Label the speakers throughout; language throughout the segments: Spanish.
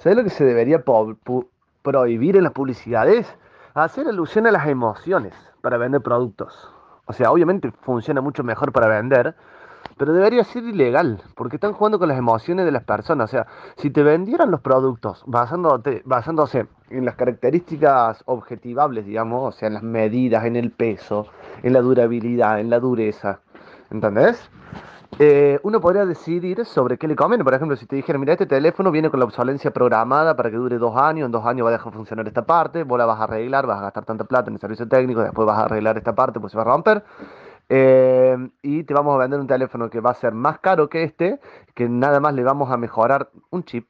Speaker 1: ¿Sabes lo que se debería prohibir en las publicidades? Hacer alusión a las emociones para vender productos. O sea, obviamente funciona mucho mejor para vender, pero debería ser ilegal, porque están jugando con las emociones de las personas. O sea, si te vendieran los productos basándose en las características objetivables, digamos, o sea, en las medidas, en el peso, en la durabilidad, en la dureza, ¿entendés? Eh, uno podría decidir sobre qué le conviene. Por ejemplo, si te dijera, mira, este teléfono viene con la obsolencia programada para que dure dos años, en dos años va a dejar funcionar esta parte, vos la vas a arreglar, vas a gastar tanta plata en el servicio técnico, después vas a arreglar esta parte, pues se va a romper. Eh, y te vamos a vender un teléfono que va a ser más caro que este, que nada más le vamos a mejorar un chip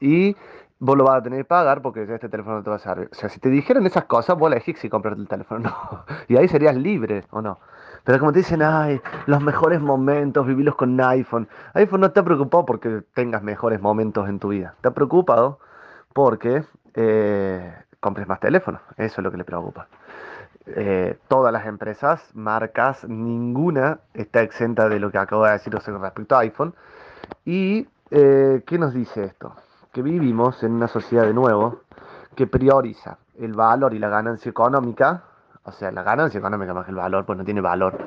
Speaker 1: y vos lo vas a tener que pagar porque este teléfono no te va a servir. O sea, si te dijeran esas cosas, vos elegís si comprarte el teléfono no. Y ahí serías libre o no. Pero como te dicen, ay, los mejores momentos, vivirlos con iPhone. iPhone no está preocupado porque tengas mejores momentos en tu vida. Está preocupado porque eh, compres más teléfonos. Eso es lo que le preocupa. Eh, todas las empresas, marcas, ninguna está exenta de lo que acabo de decir respecto a iPhone. ¿Y eh, qué nos dice esto? Que vivimos en una sociedad de nuevo que prioriza el valor y la ganancia económica o sea, la ganancia económica más que el valor, pues no tiene valor,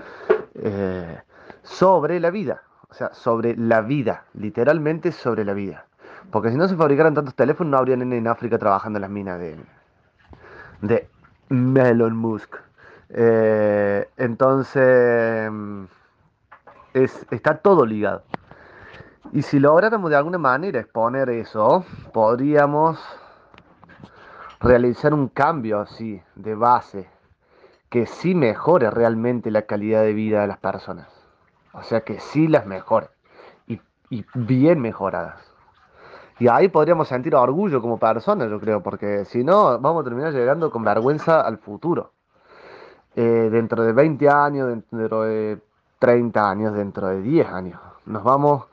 Speaker 1: eh, sobre la vida, o sea, sobre la vida, literalmente sobre la vida. Porque si no se fabricaran tantos teléfonos, no habría en África trabajando en las minas de, de Melon Musk. Eh, entonces, es, está todo ligado. Y si lográramos de alguna manera exponer eso, podríamos realizar un cambio así de base que sí mejore realmente la calidad de vida de las personas. O sea, que sí las mejore. Y, bien mejoradas. Y ahí podríamos sentir orgullo como personas, yo creo, porque si no, vamos a terminar llegando con vergüenza al futuro. Eh, dentro de 20 años, dentro de 30 años, dentro de 10 años. Nos vamos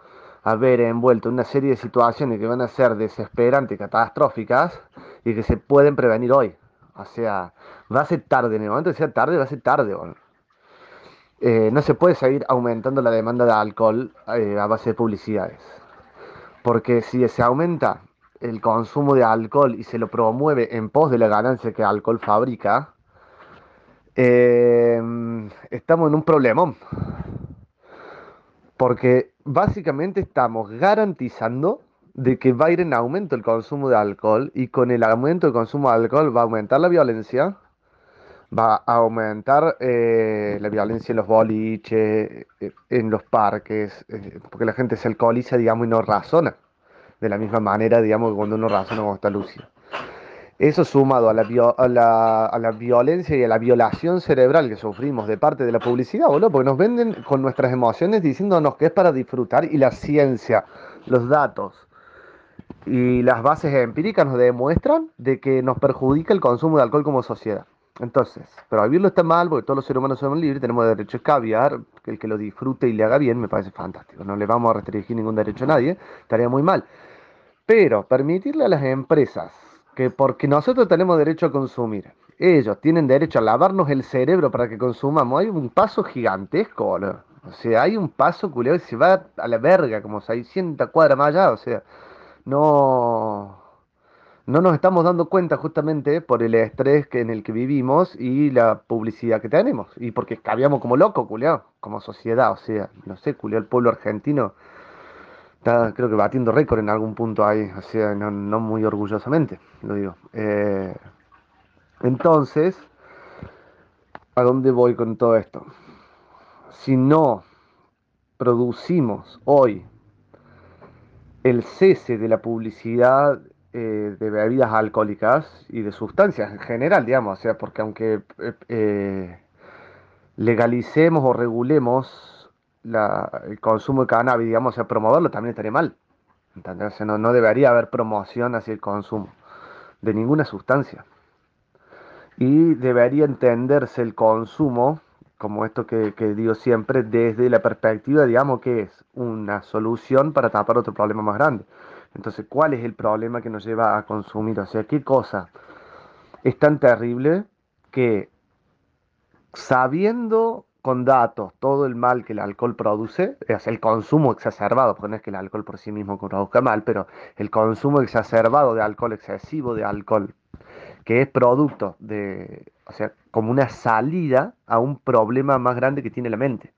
Speaker 1: a ver envuelto en una serie de situaciones que van a ser desesperantes catastróficas y que se pueden prevenir hoy. O sea, va a ser tarde, en el momento que sea tarde, va a ser tarde. Eh, no se puede seguir aumentando la demanda de alcohol eh, a base de publicidades. Porque si se aumenta el consumo de alcohol y se lo promueve en pos de la ganancia que el alcohol fabrica, eh, estamos en un problemón. Porque básicamente estamos garantizando de que va a ir en aumento el consumo de alcohol y con el aumento del consumo de alcohol va a aumentar la violencia, va a aumentar eh, la violencia en los boliches, eh, en los parques, eh, porque la gente se alcoholiza, digamos, y no razona. De la misma manera, digamos, que cuando uno razona cuando está lúcido. Eso sumado a la, a, la, a la, violencia y a la violación cerebral que sufrimos de parte de la publicidad, boludo, porque nos venden con nuestras emociones diciéndonos que es para disfrutar y la ciencia, los datos, y las bases empíricas nos demuestran de que nos perjudica el consumo de alcohol como sociedad. Entonces, prohibirlo está mal porque todos los seres humanos somos libres, tenemos derecho a escabiar, que el que lo disfrute y le haga bien me parece fantástico. No le vamos a restringir ningún derecho a nadie, estaría muy mal. Pero permitirle a las empresas que porque nosotros tenemos derecho a consumir, ellos tienen derecho a lavarnos el cerebro para que consumamos, hay un paso gigantesco, O sea, hay un paso culiado que se va a la verga, como 600 cuadras más allá, o sea no, no nos estamos dando cuenta justamente por el estrés que, en el que vivimos y la publicidad que tenemos. Y porque cambiamos como locos, culiao, como sociedad. O sea, no sé, culiao, el pueblo argentino está, creo que batiendo récord en algún punto ahí. O sea, no, muy orgullosamente, lo digo. Eh, entonces, ¿a dónde voy con todo esto? Si no producimos hoy el cese de la publicidad eh, de bebidas alcohólicas y de sustancias en general, digamos, o sea, porque aunque eh, eh, legalicemos o regulemos el consumo de cannabis, digamos, o sea, promoverlo también estaría mal. ¿entendés? no, no debería haber promoción hacia el consumo de ninguna sustancia. Y debería entenderse el consumo como esto que, digo siempre, desde la perspectiva, digamos, que es una solución para tapar otro problema más grande. Entonces, ¿cuál es el problema que nos lleva a consumir? O sea, ¿qué cosa es tan terrible que sabiendo con datos todo el mal que el alcohol produce, es el consumo exacerbado, porque no es que el alcohol por sí mismo produzca mal, pero el consumo exacerbado de alcohol, excesivo de alcohol, que es producto de, o sea, como una salida a un problema más grande que tiene la mente.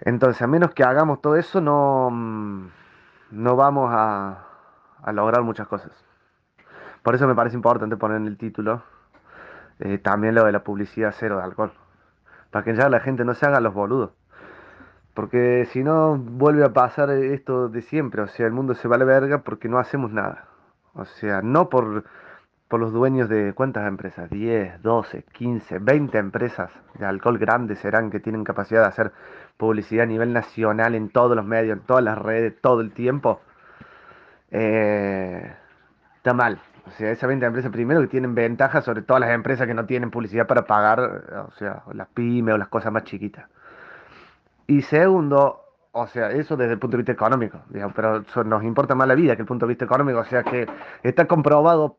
Speaker 1: Entonces, a menos que hagamos todo eso, no, mm, no vamos a, a lograr muchas cosas. Por eso me parece importante poner en el título eh, también lo de la publicidad cero de alcohol. Para que ya la gente no se haga los boludos. Porque si no, vuelve a pasar esto de siempre. O sea, el mundo se va a la verga porque no hacemos nada. O sea, no por, por los dueños de cuántas empresas, 10, 12, 15, 20 empresas de alcohol grandes serán que tienen capacidad de hacer publicidad a nivel nacional en todos los medios, en todas las redes, todo el tiempo. Eh, está mal. O sea, esas 20 empresas primero que tienen ventajas sobre todas las empresas que no tienen publicidad para pagar, o sea, las pymes o las cosas más chiquitas. Y segundo, o sea, eso desde el punto de vista económico, digamos, pero nos importa más la vida que el punto de vista económico, o sea que está comprobado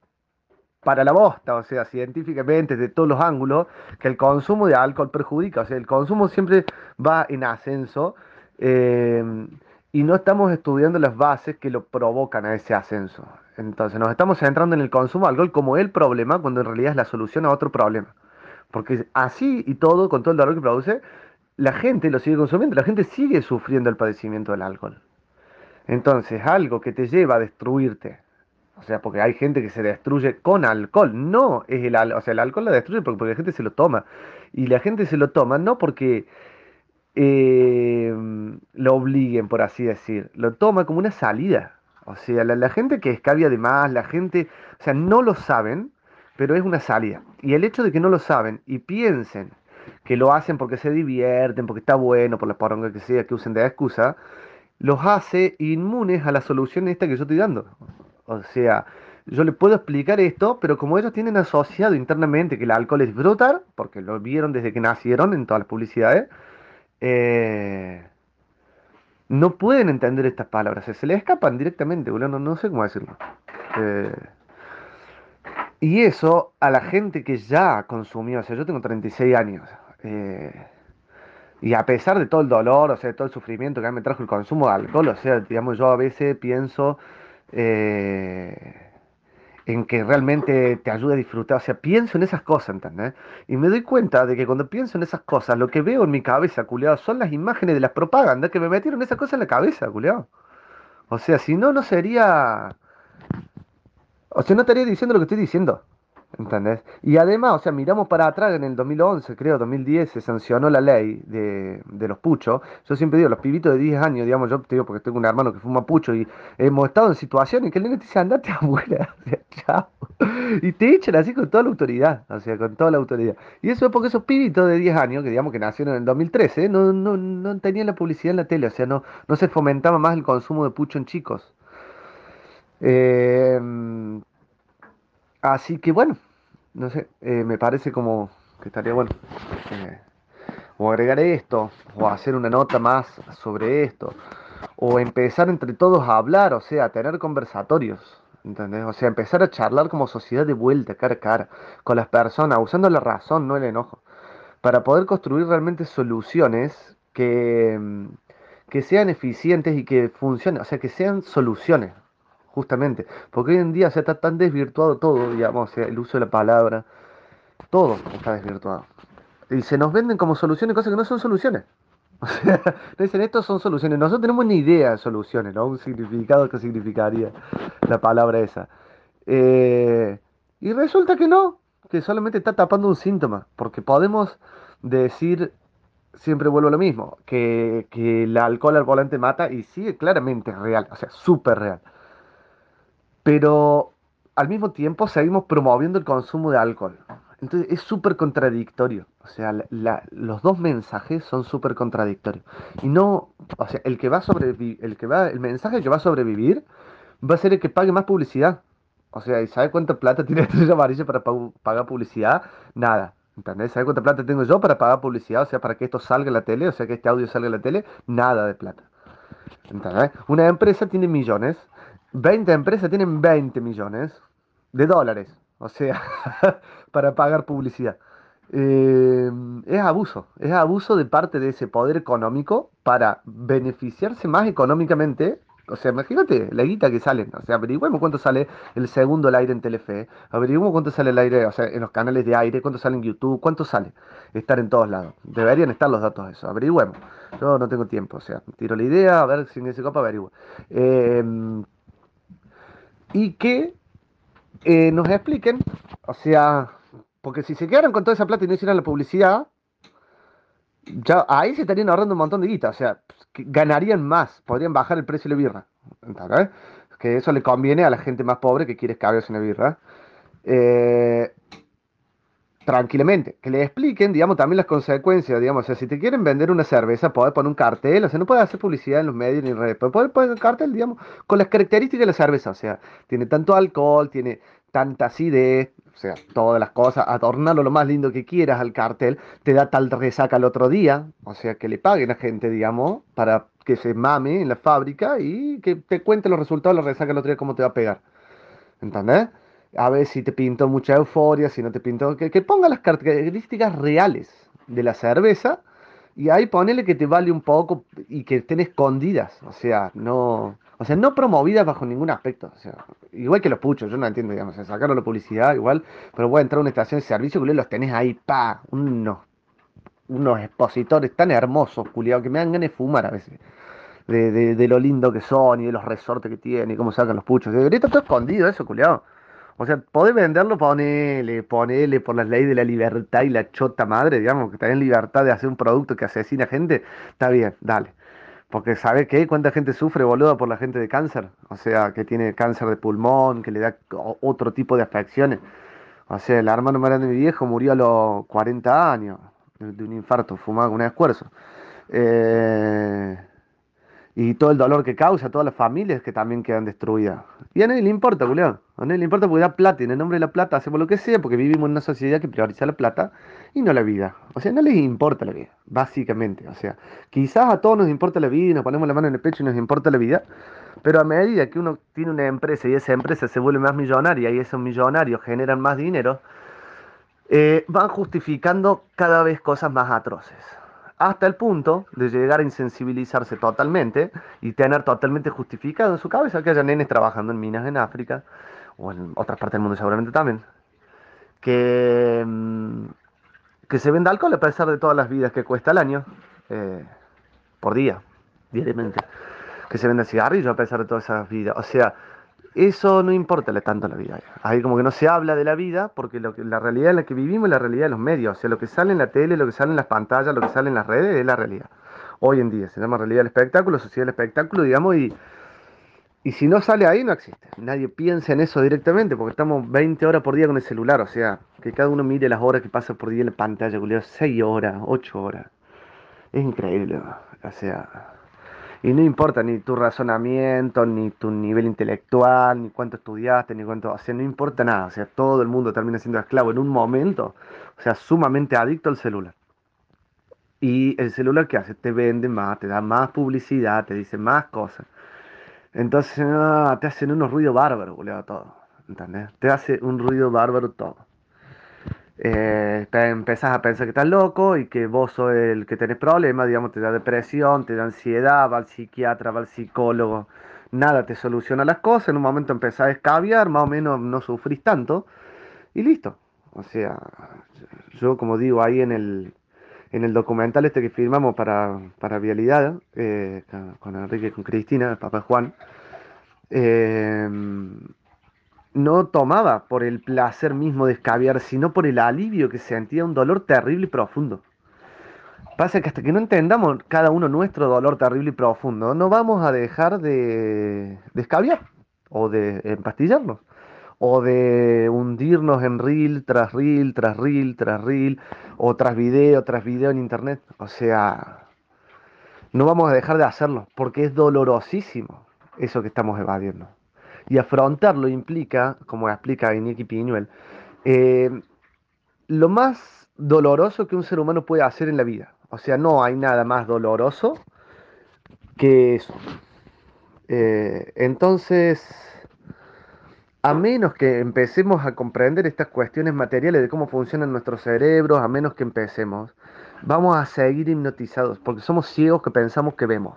Speaker 1: para la bosta, o sea, científicamente, de todos los ángulos, que el consumo de alcohol perjudica, o sea, el consumo siempre va en ascenso. Eh, y no estamos estudiando las bases que lo provocan a ese ascenso. Entonces nos estamos centrando en el consumo de alcohol como el problema, cuando en realidad es la solución a otro problema. Porque así y todo, con todo el dolor que produce, la gente lo sigue consumiendo, la gente sigue sufriendo el padecimiento del alcohol. Entonces, algo que te lleva a destruirte, o sea, porque hay gente que se destruye con alcohol, no es el alcohol, o sea, el alcohol la destruye porque, porque la gente se lo toma. Y la gente se lo toma no porque eh, lo obliguen, por así decir. Lo toma como una salida. O sea, la, gente que escabia de más, la gente, o sea, no lo saben, pero es una salida. Y el hecho de que no lo saben y piensen que lo hacen porque se divierten, porque está bueno, por la poronga que sea, que usen de excusa, los hace inmunes a la solución esta que yo estoy dando. O sea, yo le puedo explicar esto, pero como ellos tienen asociado internamente que el alcohol es disfrutar, porque lo vieron desde que nacieron en todas las publicidades, eh, no pueden entender estas palabras, se les escapan directamente, no, no sé cómo decirlo. Eh, y eso a la gente que ya consumió, o sea, yo tengo 36 años, eh, y a pesar de todo el dolor, o sea, de todo el sufrimiento que me trajo el consumo de alcohol, o sea, digamos, yo a veces pienso, en que realmente te ayude a disfrutar. O sea, pienso en esas cosas, ¿entendés? Y me doy cuenta de que cuando pienso en esas cosas, lo que veo en mi cabeza, culiado, son las imágenes de las propagandas que me metieron esas cosas en la cabeza, culiado. O sea, si no, no sería... O sea, no estaría diciendo lo que estoy diciendo. ¿Entendés? Y además, o sea, miramos para atrás en el 2011, creo, 2010, se sancionó la ley de, los puchos. Yo siempre digo, los pibitos de 10 años, digamos, yo te digo porque tengo un hermano que fuma pucho y hemos estado en situaciones que el nene te dice, andate abuela, o chao. Y te echan así con toda la autoridad, o sea, con toda la autoridad. Y eso es porque esos pibitos de 10 años, que digamos que nacieron en el 2013, no, no, no tenían la publicidad en la tele, o sea, no, no se fomentaba más el consumo de pucho en chicos. Eh, Así que bueno, no sé, eh, me parece como que estaría bueno. Eh, o agregar esto, o hacer una nota más sobre esto, o empezar entre todos a hablar, o sea, a tener conversatorios, ¿entendés? O sea, empezar a charlar como sociedad de vuelta, cara a cara, con las personas, usando la razón, no el enojo, para poder construir realmente soluciones que, que sean eficientes y que funcionen, o sea, que sean soluciones, justamente. Porque hoy en día se está tan desvirtuado todo, digamos, el uso de la palabra, todo está desvirtuado. Y se nos venden como soluciones cosas que no son soluciones. O sea, dicen, estos son soluciones. Nosotros tenemos ni idea de soluciones, ¿no? Un significado que significaría la palabra esa. Eh, y resulta que no, que solamente está tapando un síntoma, porque podemos decir, siempre vuelvo a lo mismo, que, que el alcohol al volante mata y sigue claramente real, o sea, súper real pero al mismo tiempo seguimos promoviendo el consumo de alcohol. Entonces es súper contradictorio. O sea, los dos mensajes son súper contradictorios. Y no, o sea, el que va a el que va, el mensaje que va a sobrevivir va a ser el que pague más publicidad. O sea, ¿y sabe cuánta plata tiene Estrella Amarilla para pagar publicidad? Nada. ¿Entendés? ¿Sabe cuánta plata tengo yo para pagar publicidad? O sea, para que esto salga en la tele, o sea, que este audio salga en la tele, nada de plata. ¿Entendés? Una empresa tiene millones 20 empresas tienen 20 millones de dólares, o sea, para pagar publicidad. eh, es abuso, es abuso de parte de ese poder económico para beneficiarse más económicamente. O sea, imagínate la guita que sale. O sea, averigüemos cuánto sale el segundo el aire en Telefe. Averigüemos cuánto sale el aire, o sea, en los canales de aire, cuánto sale en YouTube, cuánto sale estar en todos lados. Deberían estar los datos de eso. Averigüemos. Yo no tengo tiempo, o sea, tiro la idea, a ver si en ese copa averigüe. Eh, y que eh, nos expliquen, o sea, porque si se quedaran con toda esa plata y no hicieran la publicidad, ya ahí se estarían ahorrando un montón de guita. O sea, ganarían más, podrían bajar el precio de la birra. Que eso le conviene a la gente más pobre que quiere escabios en la birra. Eh, tranquilamente, que le expliquen, digamos, también las consecuencias, digamos, o sea, si te quieren vender una cerveza, podés poner un cartel, o sea, no puedes hacer publicidad en los medios ni en redes, pero poner un cartel, digamos, con las características de la cerveza, o sea, tiene tanto alcohol, tiene tanta acidez, o sea, todas las cosas, adornarlo lo más lindo que quieras al cartel, te da tal resaca el otro día, o sea, que le paguen a gente, digamos, para que se mame en la fábrica y que te cuente los resultados de la resaca el otro día, cómo te va a pegar. ¿Entendés? A ver si te pintó mucha euforia, si no te pintó, que, que ponga las características reales de la cerveza y ahí ponele que te vale un poco y que estén escondidas, o sea, no, o sea, no promovidas bajo ningún aspecto. O sea, igual que los puchos, yo no entiendo, digamos, sacaron la publicidad igual, pero voy a entrar a una estación de servicio, que los tenés ahí, pa, unos, unos expositores tan hermosos, culiados, que me dan ganas de fumar a veces. De, de, lo lindo que son y de los resortes que tienen y cómo sacan los puchos. Debería estar todo escondido eso, culiado. O sea, podés venderlo, ponele, ponele por las leyes de la libertad y la chota madre, digamos, que tenés libertad de hacer un producto que asesina gente, está bien, dale. Porque ¿sabes qué? ¿Cuánta gente sufre, boludo, por la gente de cáncer? O sea, que tiene cáncer de pulmón, que le da otro tipo de afecciones. O sea, el hermano más de mi viejo murió a los 40 años de un infarto, fumado con un esfuerzo. Eh, y todo el dolor que causa todas las familias que también quedan destruidas. Y a nadie le importa, Julián. A le importa porque da plata y en el nombre de la plata hacemos lo que sea porque vivimos en una sociedad que prioriza la plata y no la vida. O sea, no les importa la vida, básicamente. O sea, quizás a todos nos importa la vida y nos ponemos la mano en el pecho y nos importa la vida, pero a medida que uno tiene una empresa y esa empresa se vuelve más millonaria y esos millonarios generan más dinero, eh, van justificando cada vez cosas más atroces hasta el punto de llegar a insensibilizarse totalmente y tener totalmente justificado en su cabeza que haya nenes trabajando en minas en África o en otras partes del mundo seguramente también, que, mm, que se venda alcohol a pesar de todas las vidas que cuesta el año, eh, por día, diariamente, que se venda cigarrillo a pesar de todas esas vidas, o sea, eso no importa tanto la vida. Ahí como que no se habla de la vida porque lo que, la realidad en la que vivimos es la realidad de los medios. O sea, lo que sale en la tele, lo que sale en las pantallas, lo que sale en las redes es la realidad. Hoy en día se llama realidad del espectáculo, sociedad del espectáculo, digamos, y, y si no sale ahí no existe. Nadie piensa en eso directamente porque estamos 20 horas por día con el celular. O sea, que cada uno mire las horas que pasa por día en la pantalla, 6 horas, 8 horas. Es increíble. O sea, y no importa ni tu razonamiento, ni tu nivel intelectual, ni cuánto estudiaste, ni cuánto... O sea, no importa nada. O sea, todo el mundo termina siendo esclavo en un momento. O sea, sumamente adicto al celular. Y el celular, ¿qué hace? Te vende más, te da más publicidad, te dice más cosas. Entonces, ah, te hacen unos ruidos bárbaros, boludo, todo. ¿Entendés? Te hace un ruido bárbaro todo eh, te empezás a pensar que estás loco y que vos sos el que tenés problemas, digamos, te da depresión, te da ansiedad, va al psiquiatra, va al psicólogo, nada te soluciona las cosas, en un momento empezás a escabiar, más o menos no sufrís tanto y listo. O sea, yo como digo ahí en el, en el documental este que firmamos para, para Vialidad, eh, con Enrique y con Cristina, el papá Juan, eh, no tomaba por el placer mismo de escabiar, sino por el alivio que sentía un dolor terrible y profundo. Pasa que hasta que no entendamos cada uno nuestro dolor terrible y profundo, no vamos a dejar de, de escabiar, o de empastillarnos, o de hundirnos en reel tras reel, tras reel, tras reel, o tras video, tras video en internet. O sea, no vamos a dejar de hacerlo, porque es dolorosísimo eso que estamos evadiendo. Y afrontarlo implica, como explica Iñaki Piñuel, eh, lo más doloroso que un ser humano puede hacer en la vida. O sea, no hay nada más doloroso que eso. Eh, entonces, a menos que empecemos a comprender estas cuestiones materiales de cómo funcionan nuestros cerebros, a menos que empecemos, vamos a seguir hipnotizados, porque somos ciegos que pensamos que vemos.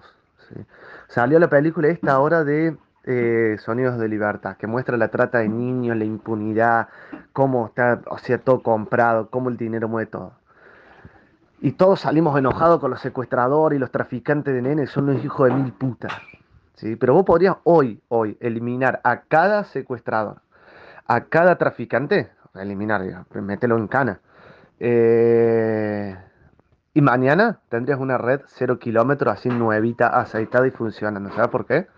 Speaker 1: Salió la película esta hora de eh, Sonidos de Libertad, que muestra la trata de niños, la impunidad, cómo está, o sea, todo comprado, cómo el dinero mueve todo. Y todos salimos enojados con los secuestradores y los traficantes de nenes, son los hijos de mil putas. ¿Sí? Pero vos podrías hoy, hoy, eliminar a cada secuestrador, a cada traficante, eliminar, digamos, mételo en cana. Eh, y mañana tendrías una red cero kilómetros así nuevita, aceitada y funcionando. ¿Sabes por qué?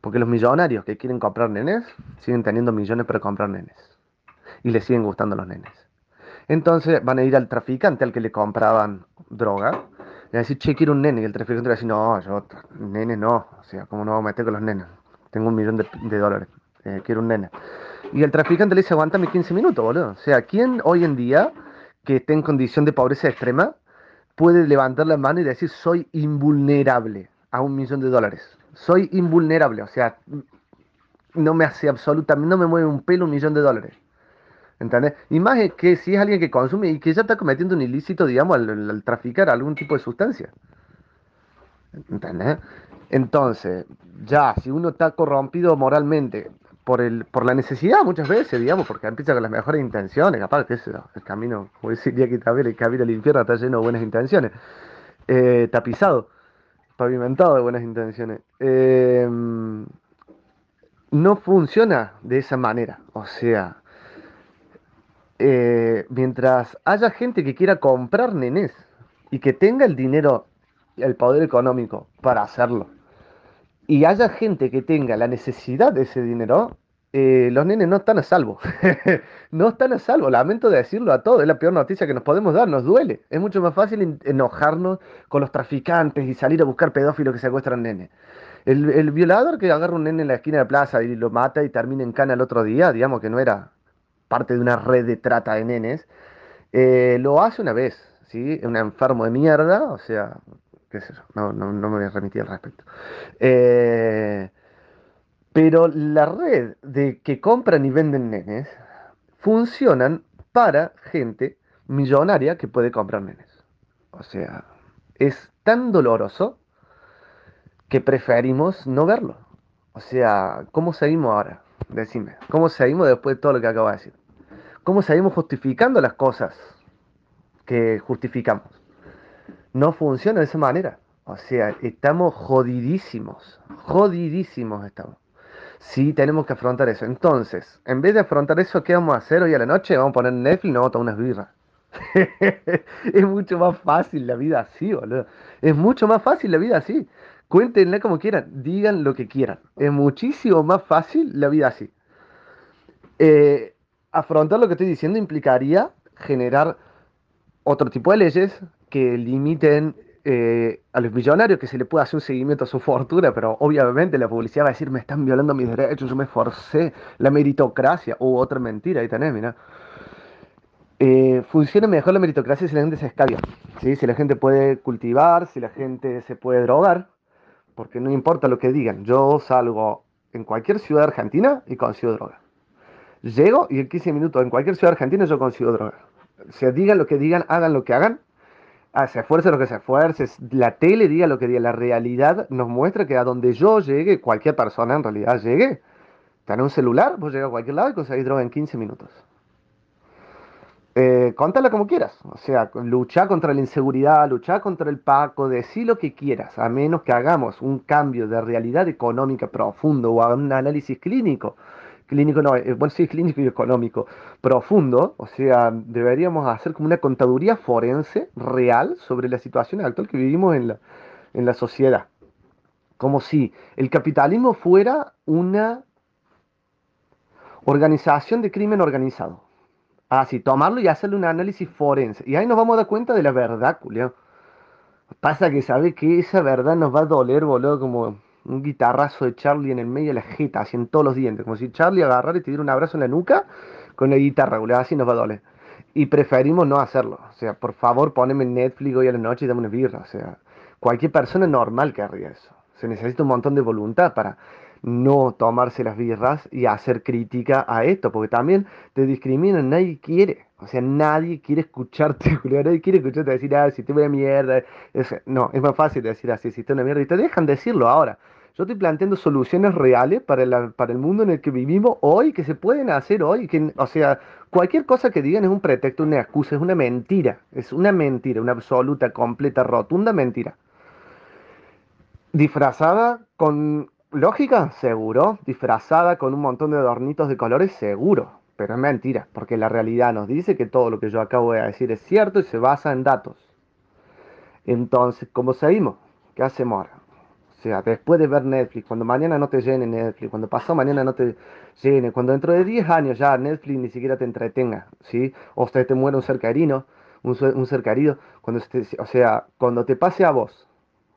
Speaker 1: Porque los millonarios que quieren comprar nenes siguen teniendo millones para comprar nenes. Y les siguen gustando los nenes. Entonces van a ir al traficante al que le compraban droga. Y a decir, che, quiero un nene. Y el traficante le va a decir, no, yo, nene no. O sea, ¿cómo no vamos a meter con los nenes? Tengo un millón de, dólares. Eh, quiero un nene. Y el traficante le dice, aguántame 15 minutos, boludo. O sea, ¿quién hoy en día que esté en condición de pobreza extrema puede levantar la mano y decir soy invulnerable a un millón de dólares. Soy invulnerable, o sea, no me hace absolutamente, no me mueve un pelo un millón de dólares. ¿Entendés? Y más es que si es alguien que consume y que ya está cometiendo un ilícito, digamos, al, traficar algún tipo de sustancia. ¿Entendés? Entonces, ya, si uno está corrompido moralmente, por, el, por la necesidad muchas veces, digamos, porque empieza con las mejores intenciones, capaz que es el camino, como decía que el camino al infierno está lleno de buenas intenciones, eh, tapizado, pavimentado de buenas intenciones. Eh, no funciona de esa manera, o sea, eh, mientras haya gente que quiera comprar nenes y que tenga el dinero, el poder económico para hacerlo, y haya gente que tenga la necesidad de ese dinero, eh, los nenes no están a salvo. no están a salvo, lamento decirlo a todos, es la peor noticia que nos podemos dar, nos duele. Es mucho más fácil enojarnos con los traficantes y salir a buscar pedófilos que secuestran nenes. El, violador que agarra un nene en la esquina de plaza y lo mata y termina en cana el otro día, digamos que no era parte de una red de trata de nenes, eh, lo hace una vez, ¿sí? Un enfermo de mierda, o sea, qué sé yo, no, no, me voy a remitir al respecto. Eh, pero la red de que compran y venden nenes funcionan para gente millonaria que puede comprar nenes. O sea, es tan doloroso que preferimos no verlo. O sea, ¿cómo seguimos ahora? Decime, ¿cómo seguimos después de todo lo que acabo de decir? ¿Cómo seguimos justificando las cosas que justificamos? No funciona de esa manera. O sea, estamos jodidísimos, jodidísimos estamos. Sí, tenemos que afrontar eso. Entonces, en vez de afrontar eso, ¿qué vamos a hacer hoy a la noche? Vamos a poner Netflix y nos vamos a unas birras. es mucho más fácil la vida así, boludo. Es mucho más fácil la vida así. Cuéntenla como quieran, digan lo que quieran. Es muchísimo más fácil la vida así. Eh, afrontar lo que estoy diciendo implicaría generar otro tipo de leyes que limiten eh, a los millonarios que se le puede hacer un seguimiento a su fortuna, pero obviamente la publicidad va a decir, me están violando mis derechos, yo me esforcé, la meritocracia, u otra mentira, ahí tenés, mira. Eh, funciona mejor la meritocracia si la gente se escabia, si la gente puede cultivar, si la gente se puede drogar, porque no importa lo que digan, yo salgo en cualquier ciudad argentina y consigo droga. Llego y en 15 minutos en cualquier ciudad argentina yo consigo droga. O sea, digan lo que digan, hagan lo que hagan, Ah, se esfuerce lo que se esfuerce, la tele diga lo que diga, la realidad nos muestra que a donde yo llegue, cualquier persona en realidad llegue, en un celular, vos llegas a cualquier lado y conseguís droga en 15 minutos. Eh, contala como quieras, o sea, luchar contra la inseguridad, luchar contra el Paco, decir lo que quieras, a menos que hagamos un cambio de realidad económica profundo o un análisis clínico clínico, no, eh, bueno, sí, clínico y económico profundo, o sea, deberíamos hacer como una contaduría forense real sobre la situación actual que vivimos en la, en la sociedad. Como si el capitalismo fuera una organización de crimen organizado. Así, tomarlo y hacerle un análisis forense. Y ahí nos vamos a dar cuenta de la verdad, Julio. Pasa que sabe que esa verdad nos va a doler, boludo, como un guitarrazo de Charlie en el medio de la jeta, así en todos los dientes, como si Charlie agarrara y te diera un abrazo en la nuca con la guitarra, boludo, así nos va a doler. Y preferimos no hacerlo. O sea, por favor, poneme Netflix hoy a la noche y dame una birra. O sea, cualquier persona normal querría eso. Se necesita un montón de voluntad para no tomarse las birras y hacer crítica a esto, porque también te discriminan, nadie quiere, o sea, nadie quiere escucharte, Julio, nadie quiere escucharte decir, ah, si te voy a mierda, no, es más fácil decir así, si te una mierda, y te dejan decirlo ahora. Yo estoy planteando soluciones reales para el, para el mundo en el que vivimos hoy, que se pueden hacer hoy, que, o sea, cualquier cosa que digan es un pretexto, una excusa, es una mentira, es una mentira, una absoluta, completa, rotunda mentira. Disfrazada con lógica, seguro. Disfrazada con un montón de adornitos de colores, seguro. Pero es mentira, porque la realidad nos dice que todo lo que yo acabo de decir es cierto y se basa en datos. Entonces, ¿cómo seguimos? ¿Qué hacemos ahora? O sea, después de ver Netflix, cuando mañana no te llene Netflix, cuando pasado mañana no te llene, cuando dentro de 10 años ya Netflix ni siquiera te entretenga, ¿sí? O sea, te muere un ser querido, un, un ser querido, cuando esté- o sea, cuando te pase a vos,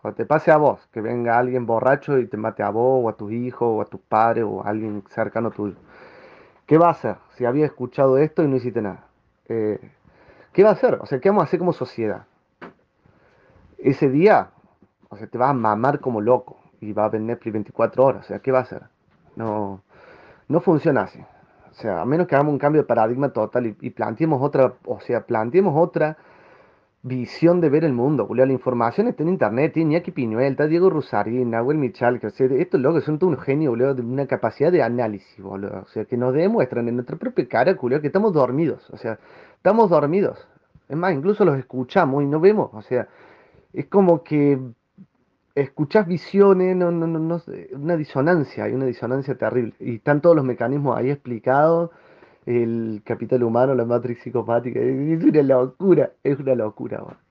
Speaker 1: cuando te pase a vos, que venga alguien borracho y te mate a vos, o a tus hijos, o a tus padres, o a alguien cercano tuyo, ¿qué va a hacer si había escuchado esto y no hiciste nada? Eh, ¿qué va a hacer? O sea, ¿qué vamos a hacer como sociedad? ese día, o sea, te vas a mamar como loco y va a ver Netflix 24 horas. O sea, ¿qué va a hacer? No, no funciona así. O sea, a menos que hagamos un cambio de paradigma total y, planteemos otra, o sea, planteemos otra visión de ver el mundo. Julio, la información está en internet, tiene Iñaki Piñuel, está Diego Rusarín, Nahuel Michal, que o sea, estos locos son todos unos genios, boludo, una capacidad de análisis, boludo. O sea, que nos demuestran en nuestra propia cara, Julio, que estamos dormidos. O sea, estamos dormidos. Es más, incluso los escuchamos y no vemos. O sea, es como que escuchás visiones, no, no, no, no una disonancia, hay una disonancia terrible. Y están todos los mecanismos ahí explicados, el capital humano, la matriz psicopática, es una locura, es una locura. weón.